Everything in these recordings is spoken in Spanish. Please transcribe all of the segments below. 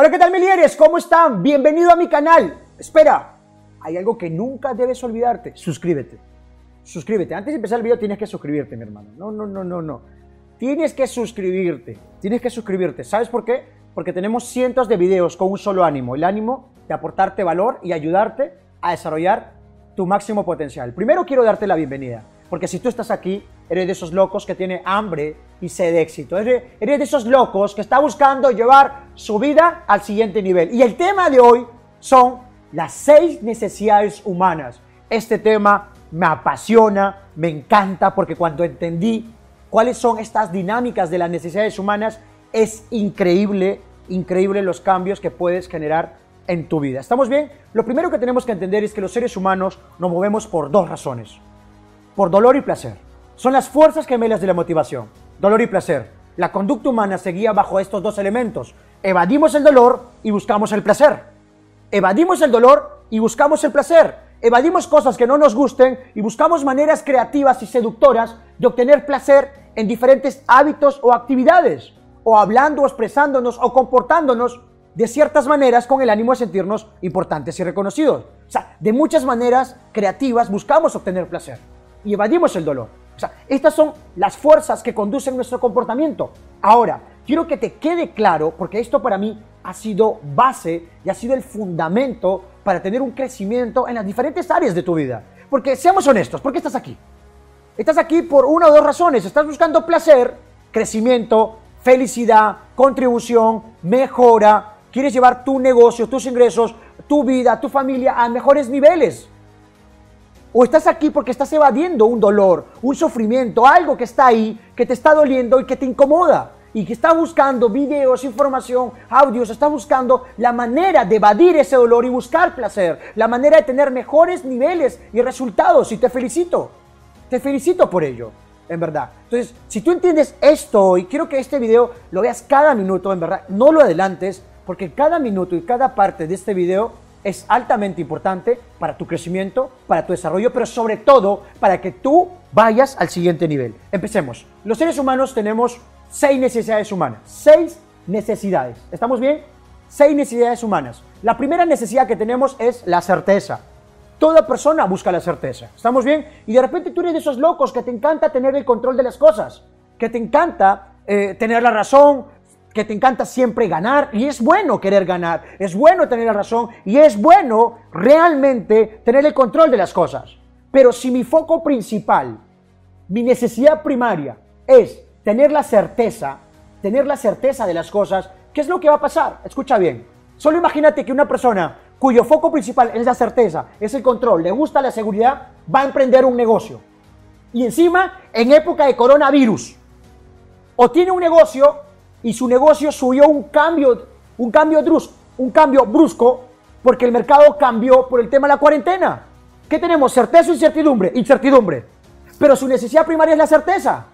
Hola, ¿qué tal, milieres? ¿Cómo están? Bienvenido a mi canal. Espera, hay algo que nunca debes olvidarte. Suscríbete. Suscríbete. Antes de empezar el video tienes que suscribirte, mi hermano. No, no, no, no, no. Tienes que suscribirte. Tienes que suscribirte. ¿Sabes por qué? Porque tenemos cientos de videos con un solo ánimo. El ánimo de aportarte valor y ayudarte a desarrollar tu máximo potencial. Primero quiero darte la bienvenida. Porque si tú estás aquí, eres de esos locos que tiene hambre y sed de éxito. Eres, eres de esos locos que está buscando llevar su vida al siguiente nivel. Y el tema de hoy son las seis necesidades humanas. Este tema me apasiona, me encanta, porque cuando entendí cuáles son estas dinámicas de las necesidades humanas, es increíble, increíble los cambios que puedes generar en tu vida. ¿Estamos bien? Lo primero que tenemos que entender es que los seres humanos nos movemos por dos razones por dolor y placer. Son las fuerzas gemelas de la motivación. Dolor y placer. La conducta humana se guía bajo estos dos elementos. Evadimos el dolor y buscamos el placer. Evadimos el dolor y buscamos el placer. Evadimos cosas que no nos gusten y buscamos maneras creativas y seductoras de obtener placer en diferentes hábitos o actividades, o hablando expresándonos o comportándonos de ciertas maneras con el ánimo de sentirnos importantes y reconocidos. O sea, de muchas maneras creativas buscamos obtener placer y evadimos el dolor. O sea, estas son las fuerzas que conducen nuestro comportamiento. Ahora, quiero que te quede claro, porque esto para mí ha sido base y ha sido el fundamento para tener un crecimiento en las diferentes áreas de tu vida. Porque seamos honestos, ¿por qué estás aquí? Estás aquí por una o dos razones. Estás buscando placer, crecimiento, felicidad, contribución, mejora. Quieres llevar tu negocio, tus ingresos, tu vida, tu familia a mejores niveles. O estás aquí porque estás evadiendo un dolor, un sufrimiento, algo que está ahí, que te está doliendo y que te incomoda. Y que está buscando videos, información, audios, está buscando la manera de evadir ese dolor y buscar placer, la manera de tener mejores niveles y resultados. Y te felicito, te felicito por ello, en verdad. Entonces, si tú entiendes esto y quiero que este video lo veas cada minuto, en verdad, no lo adelantes, porque cada minuto y cada parte de este video es altamente importante para tu crecimiento, para tu desarrollo, pero sobre todo para que tú vayas al siguiente nivel. Empecemos. Los seres humanos tenemos seis necesidades humanas. Seis necesidades. ¿Estamos bien? Seis necesidades humanas. La primera necesidad que tenemos es la certeza. Toda persona busca la certeza. ¿Estamos bien? Y de repente tú eres de esos locos que te encanta tener el control de las cosas, que te encanta eh, tener la razón, que te encanta siempre ganar y es bueno querer ganar, es bueno tener la razón y es bueno realmente tener el control de las cosas. Pero si mi foco principal, mi necesidad primaria es tener la certeza, tener la certeza de las cosas, ¿qué es lo que va a pasar? Escucha bien. Solo imagínate que una persona cuyo foco principal es la certeza, es el control, le gusta la seguridad, va a emprender un negocio. Y encima, en época de coronavirus, o tiene un negocio y su negocio subió un cambio, un cambio, brusco, un cambio brusco porque el mercado cambió por el tema de la cuarentena. ¿Qué tenemos? Certeza o incertidumbre. Incertidumbre. Pero su necesidad primaria es la certeza.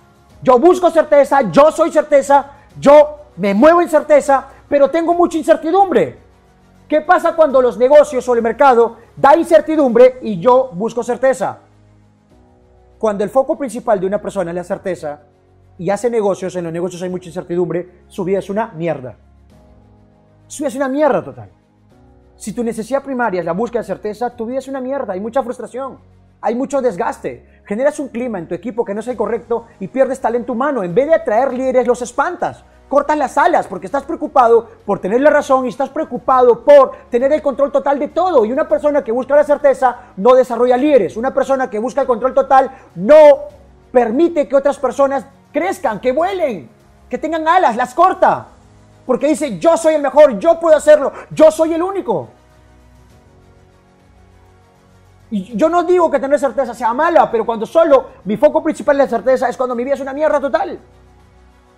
Yo busco certeza, yo soy certeza, yo me muevo en certeza, pero tengo mucha incertidumbre. ¿Qué pasa cuando los negocios o el mercado da incertidumbre y yo busco certeza? Cuando el foco principal de una persona es la certeza, y hace negocios, en los negocios hay mucha incertidumbre, su vida es una mierda. Su vida es una mierda total. Si tu necesidad primaria es la búsqueda de certeza, tu vida es una mierda, hay mucha frustración, hay mucho desgaste. Generas un clima en tu equipo que no es el correcto y pierdes talento humano. En vez de atraer líderes, los espantas. Cortas las alas porque estás preocupado por tener la razón y estás preocupado por tener el control total de todo. Y una persona que busca la certeza no desarrolla líderes. Una persona que busca el control total no permite que otras personas crezcan, que vuelen, que tengan alas, las corta. Porque dice, yo soy el mejor, yo puedo hacerlo, yo soy el único. Y yo no digo que tener certeza sea mala, pero cuando solo mi foco principal es la certeza es cuando mi vida es una mierda total.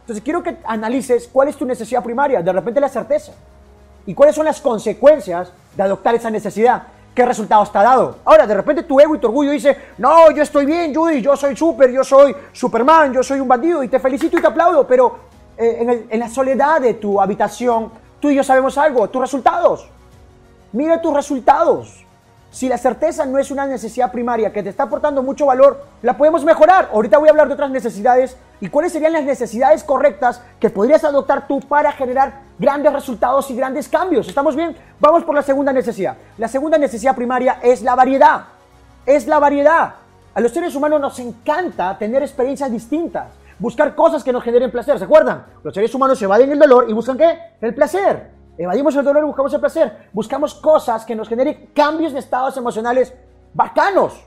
Entonces quiero que analices cuál es tu necesidad primaria, de repente la certeza. Y cuáles son las consecuencias de adoptar esa necesidad. ¿Qué resultados te ha dado? Ahora, de repente tu ego y tu orgullo dice, no, yo estoy bien, Judy, yo soy súper, yo soy Superman, yo soy un bandido y te felicito y te aplaudo, pero eh, en, la soledad de tu habitación, tú y yo sabemos algo, tus resultados. Mira tus resultados. Si la certeza no es una necesidad primaria que te está aportando mucho valor, la podemos mejorar. Ahorita voy a hablar de otras necesidades y cuáles serían las necesidades correctas que podrías adoptar tú para generar grandes resultados y grandes cambios. ¿Estamos bien? Vamos por la segunda necesidad. La segunda necesidad primaria es la variedad. Es la variedad. A los seres humanos nos encanta tener experiencias distintas, buscar cosas que nos generen placer. ¿Se acuerdan? Los seres humanos se evaden el dolor y buscan qué? El placer. Evadimos el dolor buscamos el placer. Buscamos cosas que nos generen cambios de estados emocionales bacanos.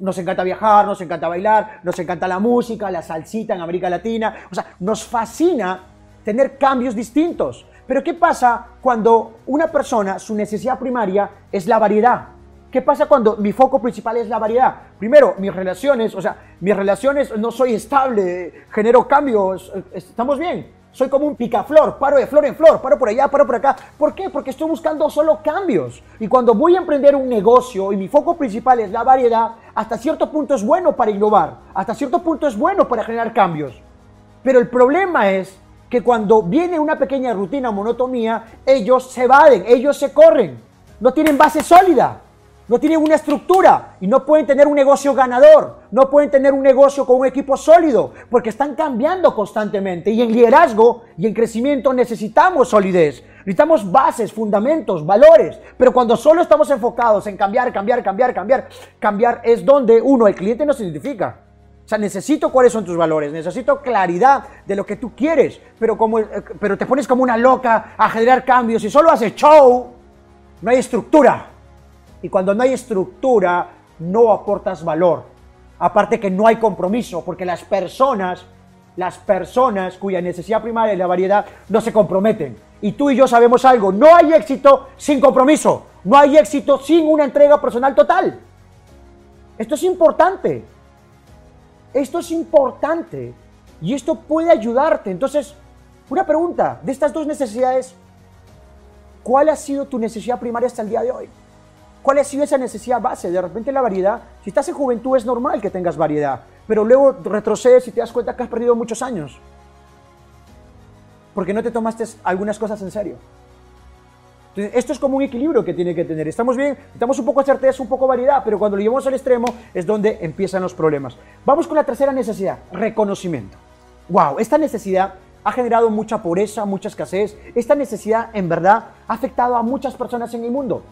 Nos encanta viajar, nos encanta bailar, nos encanta la música, la salsita en América Latina. O sea, nos fascina tener cambios distintos. Pero ¿qué pasa cuando una persona, su necesidad primaria es la variedad? ¿Qué pasa cuando mi foco principal es la variedad? Primero, mis relaciones, o sea, mis relaciones no soy estable, genero cambios, estamos bien. Soy como un picaflor, paro de flor en flor, paro por allá, paro por acá. ¿Por qué? Porque estoy buscando solo cambios. Y cuando voy a emprender un negocio y mi foco principal es la variedad, hasta cierto punto es bueno para innovar, hasta cierto punto es bueno para generar cambios. Pero el problema es que cuando viene una pequeña rutina o monotonía, ellos se evaden, ellos se corren, no tienen base sólida no tienen una estructura y no pueden tener un negocio ganador, no pueden tener un negocio con un equipo sólido, porque están cambiando constantemente. Y en liderazgo y en crecimiento necesitamos solidez, necesitamos bases, fundamentos, valores. Pero cuando solo estamos enfocados en cambiar, cambiar, cambiar, cambiar, cambiar es donde uno, el cliente nos identifica. O sea, necesito cuáles son tus valores, necesito claridad de lo que tú quieres, pero, como, eh, pero te pones como una loca a generar cambios y solo haces show, no hay estructura. Y cuando no hay estructura, no aportas valor. Aparte que no hay compromiso, porque las personas, las personas cuya necesidad primaria es la variedad, no se comprometen. Y tú y yo sabemos algo, no hay éxito sin compromiso, no hay éxito sin una entrega personal total. Esto es importante. Esto es importante. Y esto puede ayudarte. Entonces, una pregunta, de estas dos necesidades, ¿cuál ha sido tu necesidad primaria hasta el día de hoy? ¿Cuál ha sido esa necesidad base? De repente la variedad, si estás en juventud es normal que tengas variedad, pero luego retrocedes y te das cuenta que has perdido muchos años. Porque no te tomaste algunas cosas en serio. Entonces, esto es como un equilibrio que tiene que tener. Estamos bien, estamos un poco de certeza, un poco variedad, pero cuando lo llevamos al extremo es donde empiezan los problemas. Vamos con la tercera necesidad, reconocimiento. Wow, esta necesidad ha generado mucha pobreza, mucha escasez. Esta necesidad en verdad ha afectado a muchas personas en el mundo.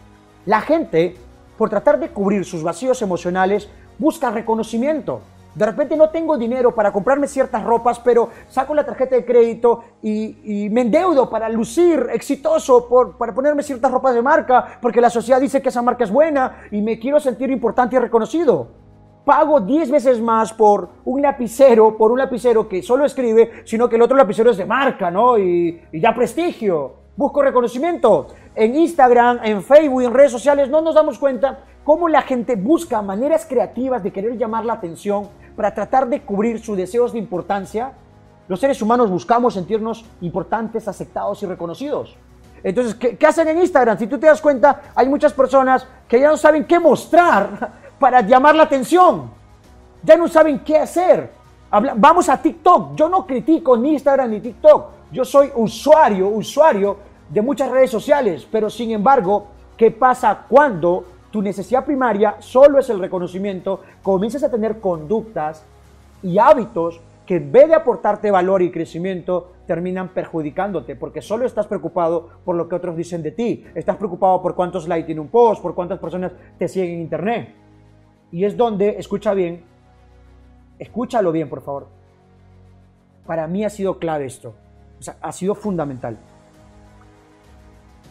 La gente, por tratar de cubrir sus vacíos emocionales, busca reconocimiento. De repente no tengo dinero para comprarme ciertas ropas, pero saco la tarjeta de crédito y, me endeudo para lucir exitoso, para ponerme ciertas ropas de marca, porque la sociedad dice que esa marca es buena y me quiero sentir importante y reconocido. Pago 10 veces más por un lapicero, por un lapicero que solo escribe, sino que el otro lapicero es de marca, ¿no? Y, y ya prestigio. Busco reconocimiento en Instagram, en Facebook, en redes sociales, no nos damos cuenta cómo la gente busca maneras creativas de querer llamar la atención para tratar de cubrir sus deseos de importancia. Los seres humanos buscamos sentirnos importantes, aceptados y reconocidos. Entonces, ¿qué, hacen en Instagram? Si tú te das cuenta, hay muchas personas que ya no saben qué mostrar para llamar la atención. Ya no saben qué hacer. vamos a TikTok. Yo no critico ni Instagram ni TikTok. Yo soy usuario, usuario de muchas redes sociales, pero sin embargo, ¿qué pasa cuando tu necesidad primaria solo es el reconocimiento? Comienzas a tener conductas y hábitos que en vez de aportarte valor y crecimiento, terminan perjudicándote, porque solo estás preocupado por lo que otros dicen de ti, estás preocupado por cuántos likes tiene un post, por cuántas personas te siguen en internet. Y es donde, escucha bien, escúchalo bien, por favor. Para mí ha sido clave esto, o sea, ha sido fundamental.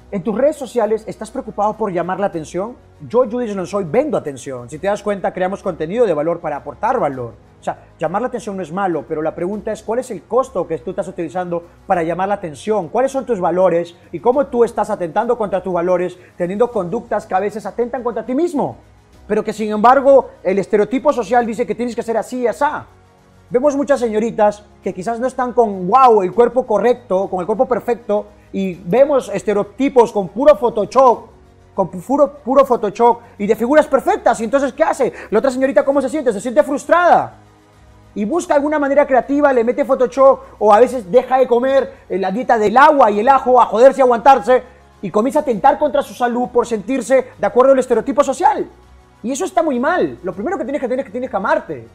En tus redes sociales estás preocupado por llamar la atención. Yo, Judith no soy, vendo atención. Si te das cuenta, creamos contenido de valor para aportar valor. O sea, llamar la atención no es malo, pero la pregunta es cuál es el costo que tú estás utilizando para llamar la atención, cuáles son tus valores y cómo tú estás atentando contra tus valores, teniendo conductas que a veces atentan contra ti mismo, pero que sin embargo el estereotipo social dice que tienes que ser así y así. Vemos muchas señoritas que quizás no están con wow, el cuerpo correcto, con el cuerpo perfecto, y vemos estereotipos con puro Photoshop, con puro, puro Photoshop y de figuras perfectas. Y entonces, ¿qué hace? La otra señorita, ¿cómo se siente? Se siente frustrada. Y busca alguna manera creativa, le mete Photoshop o a veces deja de comer la dieta del agua y el ajo a joderse y aguantarse y comienza a atentar contra su salud por sentirse de acuerdo al estereotipo social. Y eso está muy mal. Lo primero que tienes que tener es que tienes que amarte,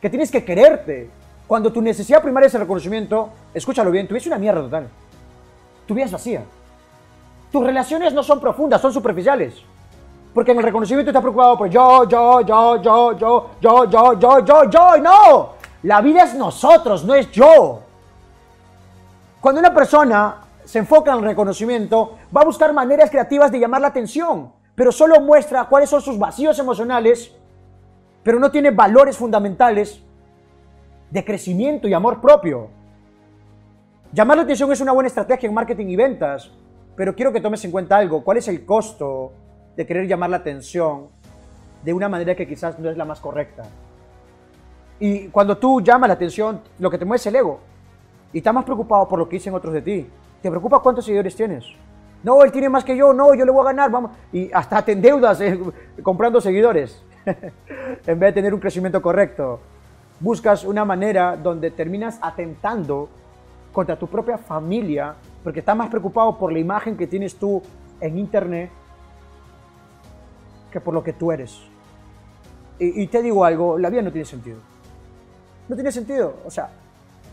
que tienes que quererte. Cuando tu necesidad primaria es el reconocimiento, escúchalo bien, tu vida es una mierda total. Tu vida es vacía. Tus relaciones no son profundas, son superficiales. Porque en el reconocimiento estás preocupado por yo, yo, yo, yo, yo, yo, yo, yo, yo, yo. No, la vida es nosotros, no es yo. Cuando una persona se enfoca en el reconocimiento, va a buscar maneras creativas de llamar la atención, pero solo muestra cuáles son sus vacíos emocionales, pero no tiene valores fundamentales de crecimiento y amor propio. Llamar la atención es una buena estrategia en marketing y ventas, pero quiero que tomes en cuenta algo. ¿Cuál es el costo de querer llamar la atención de una manera que quizás no es la más correcta? Y cuando tú llamas la atención, lo que te mueve es el ego. Y estás más preocupado por lo que dicen otros de ti. ¿Te preocupa cuántos seguidores tienes? No, él tiene más que yo, no, yo le voy a ganar, vamos. Y hasta te endeudas eh, comprando seguidores. en vez de tener un crecimiento correcto. Buscas una manera donde terminas atentando contra tu propia familia porque estás más preocupado por la imagen que tienes tú en internet que por lo que tú eres. Y, te digo algo, la vida no tiene sentido. No tiene sentido. O sea,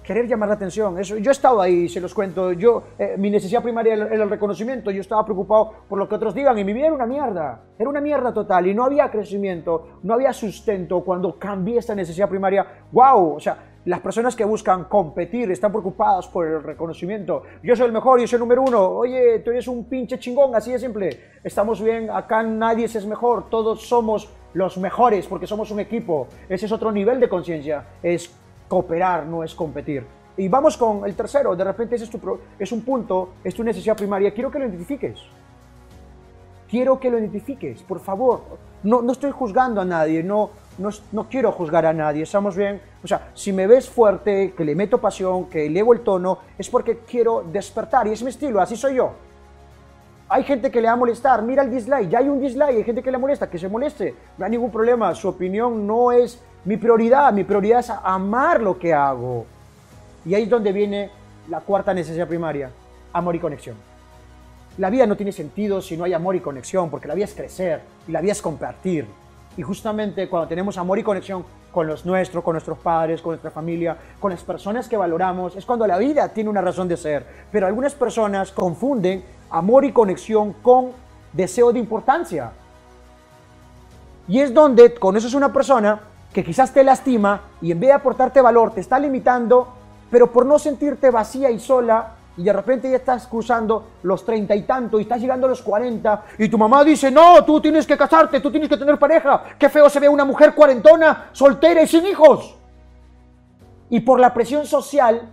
querer llamar la atención. Eso, yo he estado ahí, se los cuento. Yo, eh, mi necesidad primaria era el reconocimiento. Yo estaba preocupado por lo que otros digan y mi vida era una mierda. Era una mierda total y no había crecimiento, no había sustento. Cuando cambié esta necesidad primaria, wow, o sea, las personas que buscan competir están preocupadas por el reconocimiento. Yo soy el mejor, yo soy el número uno. Oye, tú eres un pinche chingón, así de simple. Estamos bien, acá nadie es mejor, todos somos los mejores porque somos un equipo. Ese es otro nivel de conciencia, es cooperar, no es competir. Y vamos con el tercero, de repente ese es, es un punto, es tu necesidad primaria. Quiero que lo identifiques. Quiero que lo identifiques, por favor. No, no estoy juzgando a nadie, no, no, quiero juzgar a nadie, estamos bien. O sea, si me ves fuerte, que le meto pasión, que elevo el tono, es porque quiero despertar y es mi estilo, así soy yo. Hay gente que le va a molestar, mira el dislike, ya hay un dislike, hay gente que le molesta, que se moleste, no hay ningún problema, su opinión no es mi prioridad, mi prioridad es amar lo que hago. Y ahí es donde viene la cuarta necesidad primaria, amor y conexión. La vida no tiene sentido si no hay amor y conexión, porque la vida es crecer y la vida es compartir. Y justamente cuando tenemos amor y conexión con los nuestros, con nuestros padres, con nuestra familia, con las personas que valoramos, es cuando la vida tiene una razón de ser. Pero algunas personas confunden amor y conexión con deseo de importancia. Y es donde conoces una persona que quizás te lastima y en vez de aportarte valor te está limitando, pero por no sentirte vacía y sola, y de repente ya estás cruzando los treinta y tanto y estás llegando a los cuarenta y tu mamá dice, no, tú tienes que casarte, tú tienes que tener pareja, qué feo se ve una mujer cuarentona, soltera y sin hijos. Y por la presión social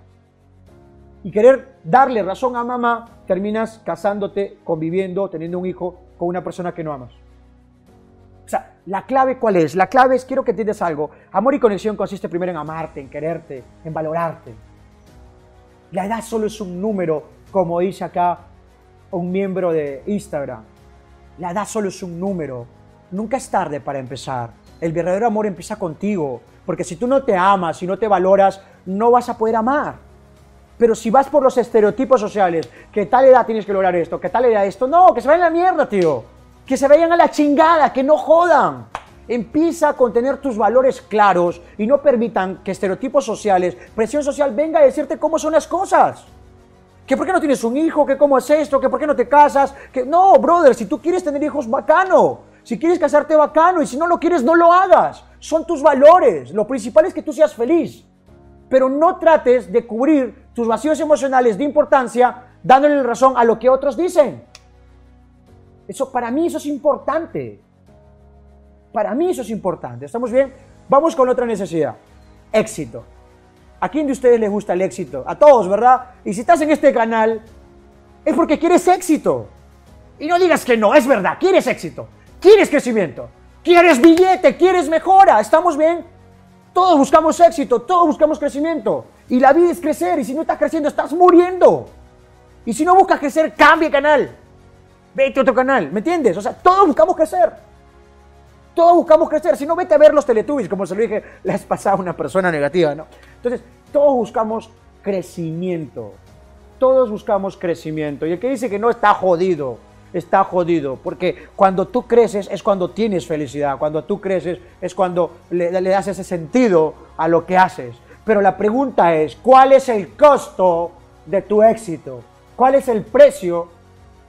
y querer darle razón a mamá, terminas casándote, conviviendo, teniendo un hijo con una persona que no amas. O sea, la clave cuál es? La clave es, quiero que entiendas algo, amor y conexión consiste primero en amarte, en quererte, en valorarte. La edad solo es un número, como dice acá un miembro de Instagram. La edad solo es un número. Nunca es tarde para empezar. El verdadero amor empieza contigo. Porque si tú no te amas y no te valoras, no vas a poder amar. Pero si vas por los estereotipos sociales, que tal edad tienes que lograr esto, que tal edad esto, no, que se vayan a la mierda, tío. Que se vayan a la chingada, que no jodan. Empieza con tener tus valores claros y no permitan que estereotipos sociales, presión social venga a decirte cómo son las cosas. Que por qué no tienes un hijo, que cómo es esto, que por qué no te casas, que no, brother, si tú quieres tener hijos, bacano. Si quieres casarte, bacano. Y si no lo quieres, no lo hagas. Son tus valores. Lo principal es que tú seas feliz. Pero no trates de cubrir tus vacíos emocionales de importancia dándole razón a lo que otros dicen. Eso, para mí, eso es importante. Para mí eso es importante. ¿Estamos bien? Vamos con otra necesidad. Éxito. ¿A quién de ustedes les gusta el éxito? A todos, ¿verdad? Y si estás en este canal, es porque quieres éxito. Y no digas que no, es verdad, quieres éxito, quieres crecimiento, quieres billete, quieres mejora. ¿Estamos bien? Todos buscamos éxito, todos buscamos crecimiento. Y la vida es crecer, y si no estás creciendo, estás muriendo. Y si no buscas crecer, cambia canal. Vete a otro canal, ¿me entiendes? O sea, todos buscamos crecer. Todos buscamos crecer. Si no, vete a ver los Teletubbies, como se lo dije la vez pasada una persona negativa, ¿no? Entonces, todos buscamos crecimiento. todos buscamos crecimiento. Y el que dice que no está jodido, está jodido. Porque cuando tú creces es cuando tienes felicidad. Cuando tú creces es cuando le, le das ese sentido a lo que haces. Pero la pregunta es, ¿cuál es el costo de tu éxito? ¿Cuál es el precio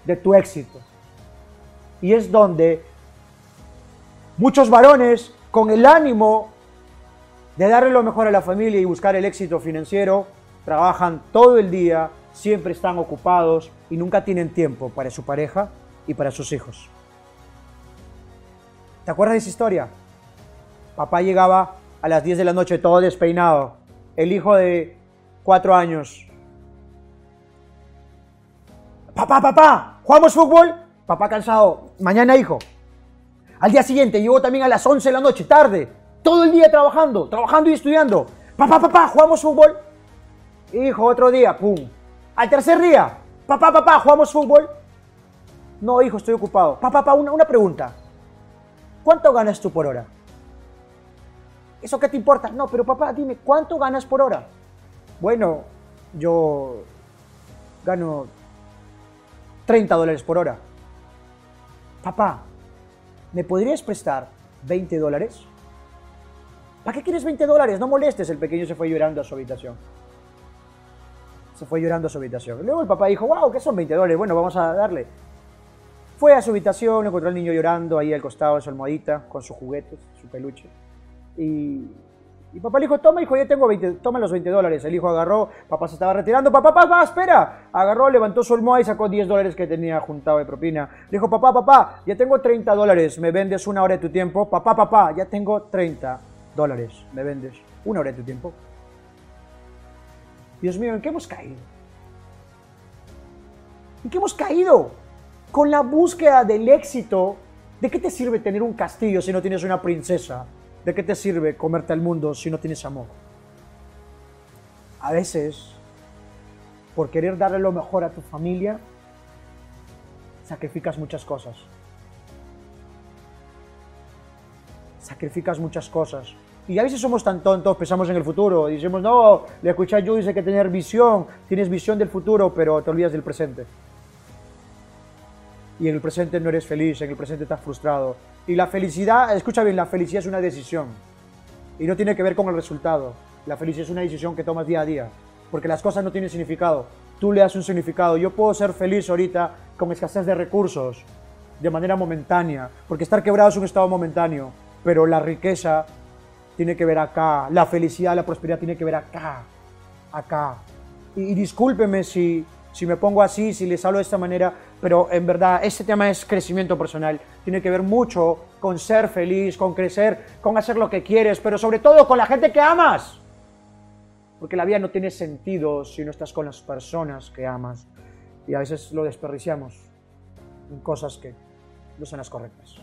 de tu éxito? Y es donde muchos varones con el ánimo de darle lo mejor a la familia y buscar el éxito financiero, trabajan todo el día, siempre están ocupados y nunca tienen tiempo para su pareja y para sus hijos. ¿Te acuerdas de esa historia? Papá llegaba a las 10 de la noche todo despeinado, el hijo de cuatro años. Papá, papá, ¿jugamos fútbol? Papá cansado, mañana hijo. Al día siguiente llegó también a las 11 de la noche, tarde, todo el día trabajando, trabajando y estudiando. Papá, papá, ¿jugamos fútbol? Hijo, otro día, pum. Al tercer día, papá, papá, ¿jugamos fútbol? No, hijo, estoy ocupado. Papá, papá, una, una pregunta. ¿Cuánto ganas tú por hora? ¿Eso qué te importa? No, pero papá, dime, ¿cuánto ganas por hora? Bueno, yo gano 30 dólares por hora. Papá, ¿me podrías prestar 20 dólares? ¿Para qué quieres 20 dólares? No molestes. El pequeño se fue llorando a su habitación. Se fue llorando a su habitación. Luego el papá dijo, wow, ¿qué son 20 dólares? Bueno, vamos a darle. Fue a su habitación, encontró al niño llorando ahí al costado de su almohadita, con sus juguetes, su peluche. Y, y papá le dijo, toma hijo, ya tengo 20, toma los 20 dólares. El hijo agarró, papá se estaba retirando, papá, papá, espera. Agarró, levantó su almohada y sacó 10 dólares que tenía juntado de propina. Le dijo, papá, papá, ya tengo 30 dólares, ¿me vendes una hora de tu tiempo? Papá, papá, ya tengo 30 dólares, ¿me vendes una hora de tu tiempo? Dios mío, ¿en qué hemos caído? ¿En qué hemos caído? Con la búsqueda del éxito, ¿de qué te sirve tener un castillo si no tienes una princesa? ¿De qué te sirve comerte al mundo si no tienes amor? A veces, por querer darle lo mejor a tu familia, sacrificas muchas cosas. Sacrificas muchas cosas. Y a veces somos tan tontos, pensamos en el futuro, y decimos, no, le escuché a yo, dice que tener visión, tienes visión del futuro, pero te olvidas del presente. Y en el presente no eres feliz, en el presente estás frustrado. Y la felicidad, escucha bien, la felicidad es una decisión. Y no tiene que ver con el resultado. La felicidad es una decisión que tomas día a día. Porque las cosas no tienen significado. Tú le das un significado. Yo puedo ser feliz ahorita con escasez de recursos, de manera momentánea. Porque estar quebrado es un estado momentáneo. Pero la riqueza tiene que ver acá. La felicidad, la prosperidad tiene que ver acá. Acá. Y, y discúlpeme si, si me pongo así, si les hablo de esta manera, pero en verdad este tema es crecimiento personal. Tiene que ver mucho con ser feliz, con crecer, con hacer lo que quieres, pero sobre todo con la gente que amas. Porque la vida no tiene sentido si no estás con las personas que amas. Y a veces lo desperdiciamos en cosas que no son las correctas.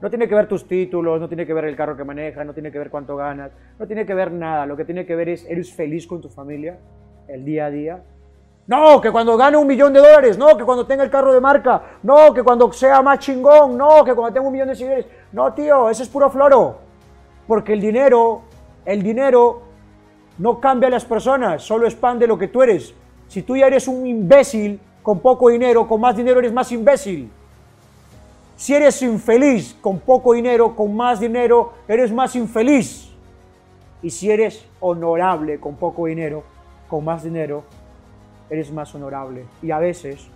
No tiene que ver tus títulos, no tiene que ver el carro que manejas, no tiene que ver cuánto ganas, no tiene que ver nada. Lo que tiene que ver es, ¿eres feliz con tu familia el día a día? No, que cuando gane un millón de dólares, no, que cuando tenga el carro de marca, no, que cuando sea más chingón, no, que cuando tenga un millón de seguidores. No, tío, ese es puro floro. Porque el dinero, el dinero no cambia a las personas, solo expande lo que tú eres. Si tú ya eres un imbécil con poco dinero, con más dinero eres más imbécil. Si eres infeliz con poco dinero, con más dinero, eres más infeliz. Y si eres honorable con poco dinero, con más dinero, eres más honorable. Y a veces,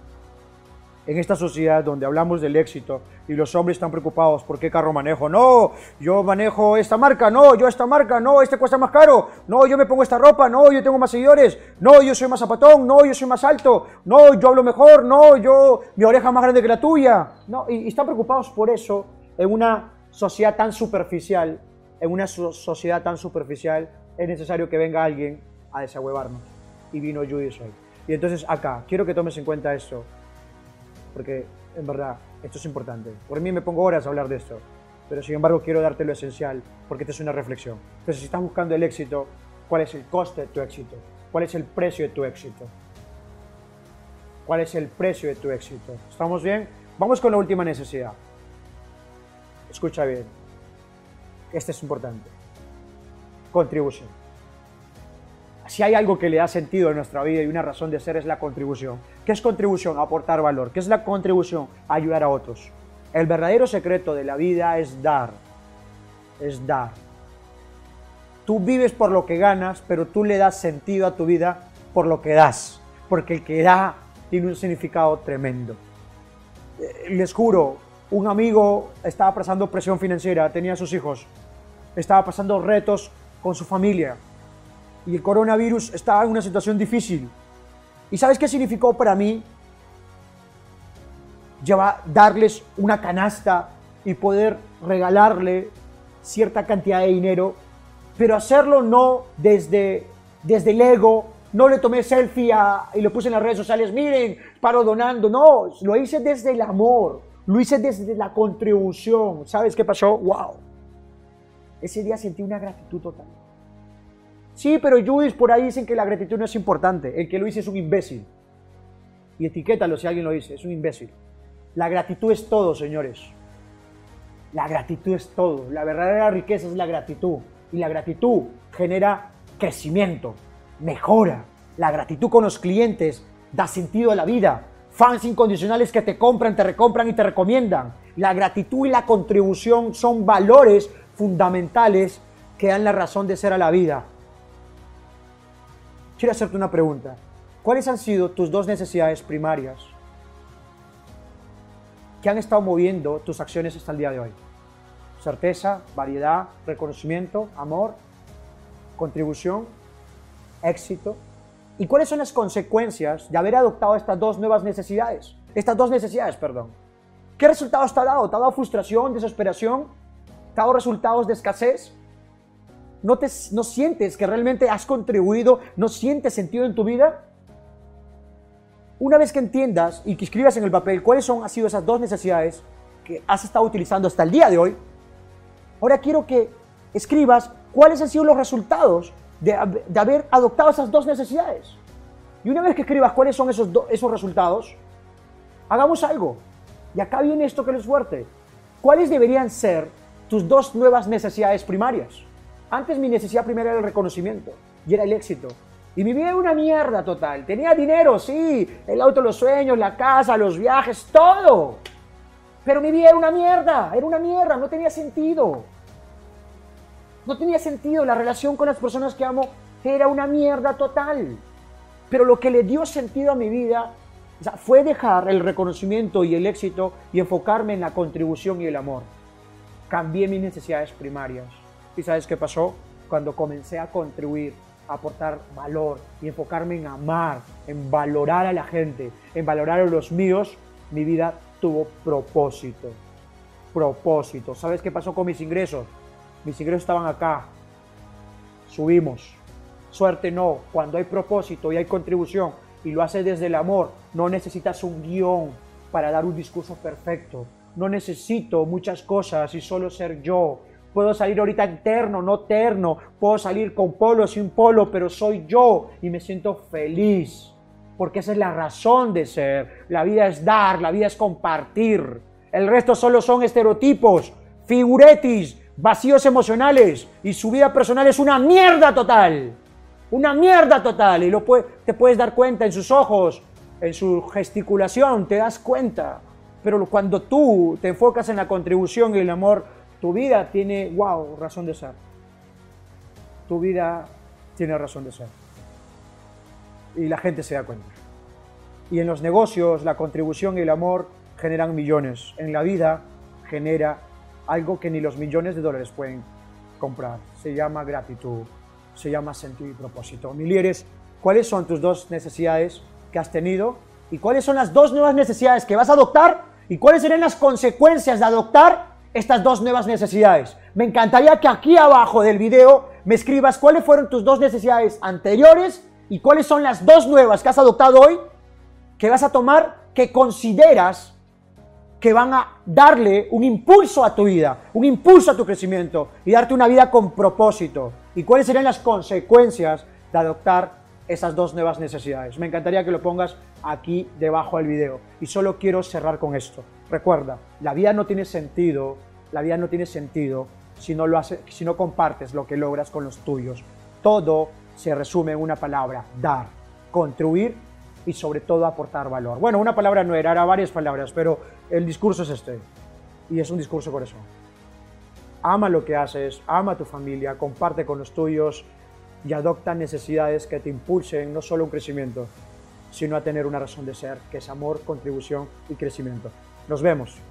en esta sociedad donde hablamos del éxito y los hombres están preocupados por qué carro manejo, no, yo manejo esta marca, no, yo esta marca, no, este cuesta más caro, no, yo me pongo esta ropa, no, yo tengo más seguidores, no, yo soy más zapatón, no, yo soy más alto, no, yo hablo mejor, no, yo, mi oreja más grande que la tuya, no, y, están preocupados por eso en una sociedad tan superficial, en una so sociedad tan superficial, es necesario que venga alguien a desahuevarnos. Y vino Judas hoy. Y entonces acá, quiero que tomes en cuenta esto, porque en verdad esto es importante. Por mí me pongo horas a hablar de esto, pero sin embargo quiero darte lo esencial, porque esta es una reflexión. Entonces, si estás buscando el éxito, ¿cuál es el coste de tu éxito? ¿Cuál es el precio de tu éxito? ¿Cuál es el precio de tu éxito? ¿Estamos bien? Vamos con la última necesidad. Escucha bien. Este es importante. Contribución. Si hay algo que le da sentido a nuestra vida y una razón de ser es la contribución. ¿Qué es contribución? Aportar valor. ¿Qué es la contribución? Ayudar a otros. El verdadero secreto de la vida es dar. Es dar. Tú vives por lo que ganas, pero tú le das sentido a tu vida por lo que das. Porque el que da tiene un significado tremendo. Eh, les juro, un amigo estaba pasando presión financiera, tenía sus hijos, estaba pasando retos con su familia y el coronavirus estaba en una situación difícil. ¿Y sabes qué significó para mí? Llevar, darles una canasta y poder regalarle cierta cantidad de dinero, pero hacerlo no desde, desde el ego, no le tomé selfie y lo puse en las redes sociales, miren, paro donando, no, lo hice desde el amor, lo hice desde la contribución. ¿Sabes qué pasó? ¡Wow! Ese día sentí una gratitud total. Sí, pero Judith, por ahí dicen que la gratitud no es importante. El que lo dice es un imbécil. Y etiquétalo si alguien lo dice, es un imbécil. La gratitud es todo, señores. La gratitud es todo. La verdadera riqueza es la gratitud. Y la gratitud genera crecimiento, mejora. La gratitud con los clientes da sentido a la vida. Fans incondicionales que te compran, te recompran y te recomiendan. La gratitud y la contribución son valores fundamentales que dan la razón de ser a la vida. Quiero hacerte una pregunta. ¿Cuáles han sido tus dos necesidades primarias que han estado moviendo tus acciones hasta el día de hoy? Certeza, variedad, reconocimiento, amor, contribución, éxito. ¿Y cuáles son las consecuencias de haber adoptado estas dos nuevas necesidades? Estas dos necesidades, perdón. ¿Qué resultados te ha dado? ¿Te ha dado frustración, desesperación? ¿Te ha dado resultados de escasez? ¿No, te, ¿No sientes que realmente has contribuido? ¿No sientes sentido en tu vida? Una vez que entiendas y que escribas en el papel cuáles son, han sido esas dos necesidades que has estado utilizando hasta el día de hoy, ahora quiero que escribas cuáles han sido los resultados de, haber adoptado esas dos necesidades. Y una vez que escribas cuáles son esos, esos resultados, hagamos algo. Y acá viene esto que es fuerte. ¿Cuáles deberían ser tus dos nuevas necesidades primarias? Antes mi necesidad primera era el reconocimiento y era el éxito. Y mi vida era una mierda total. Tenía dinero, sí, el auto, los sueños, la casa, los viajes, todo. Pero mi vida era una mierda, era una mierda, no tenía sentido. No tenía sentido, la relación con las personas que amo era una mierda total. Pero lo que le dio sentido a mi vida fue dejar el reconocimiento y el éxito y enfocarme en la contribución y el amor. Cambié mis necesidades primarias. ¿Y sabes qué pasó? Cuando comencé a contribuir, a aportar valor y enfocarme en amar, en valorar a la gente, en valorar a los míos, mi vida tuvo propósito. Propósito. ¿Sabes qué pasó con mis ingresos? Mis ingresos estaban acá. Subimos. Suerte no. Cuando hay propósito y hay contribución y lo haces desde el amor, no necesitas un guion para dar un discurso perfecto. No necesito muchas cosas y solo ser yo. Puedo salir ahorita interno, no terno. Puedo salir con polo, sin polo, pero soy yo y me siento feliz. Porque esa es la razón de ser. La vida es dar, la vida es compartir. El resto solo son estereotipos, figuretis, vacíos emocionales. Y su vida personal es una mierda total. Una mierda total. Y lo te puedes dar cuenta en sus ojos, en su gesticulación, te das cuenta. Pero cuando tú te enfocas en la contribución y el amor, tu vida tiene, wow, razón de ser. Tu vida tiene razón de ser. Y la gente se da cuenta. Y en los negocios, la contribución y el amor generan millones. En la vida genera algo que ni los millones de dólares pueden comprar. Se llama gratitud, se llama sentido y propósito. Milieres, ¿cuáles son tus dos necesidades que has tenido? ¿Y cuáles son las dos nuevas necesidades que vas a adoptar? ¿Y cuáles serán las consecuencias de adoptar estas dos nuevas necesidades. Me encantaría que aquí abajo del video me escribas cuáles fueron tus dos necesidades anteriores y cuáles son las dos nuevas que has adoptado hoy, que vas a tomar, que consideras que van a darle un impulso a tu vida, un impulso a tu crecimiento y darte una vida con propósito. ¿Y cuáles serían las consecuencias de adoptar esas dos nuevas necesidades? Me encantaría que lo pongas aquí debajo del video. Y solo quiero cerrar con esto. Recuerda, la vida no tiene sentido, la vida no tiene sentido si no, lo hace, si no compartes lo que logras con los tuyos. Todo se resume en una palabra, dar, contribuir y sobre todo aportar valor. Bueno, una palabra no era, era varias palabras, pero el discurso es este. Y es un discurso eso. Ama lo que haces, ama a tu familia, comparte con los tuyos y adopta necesidades que te impulsen no solo un crecimiento, sino a tener una razón de ser, que es amor, contribución y crecimiento. Nos vemos.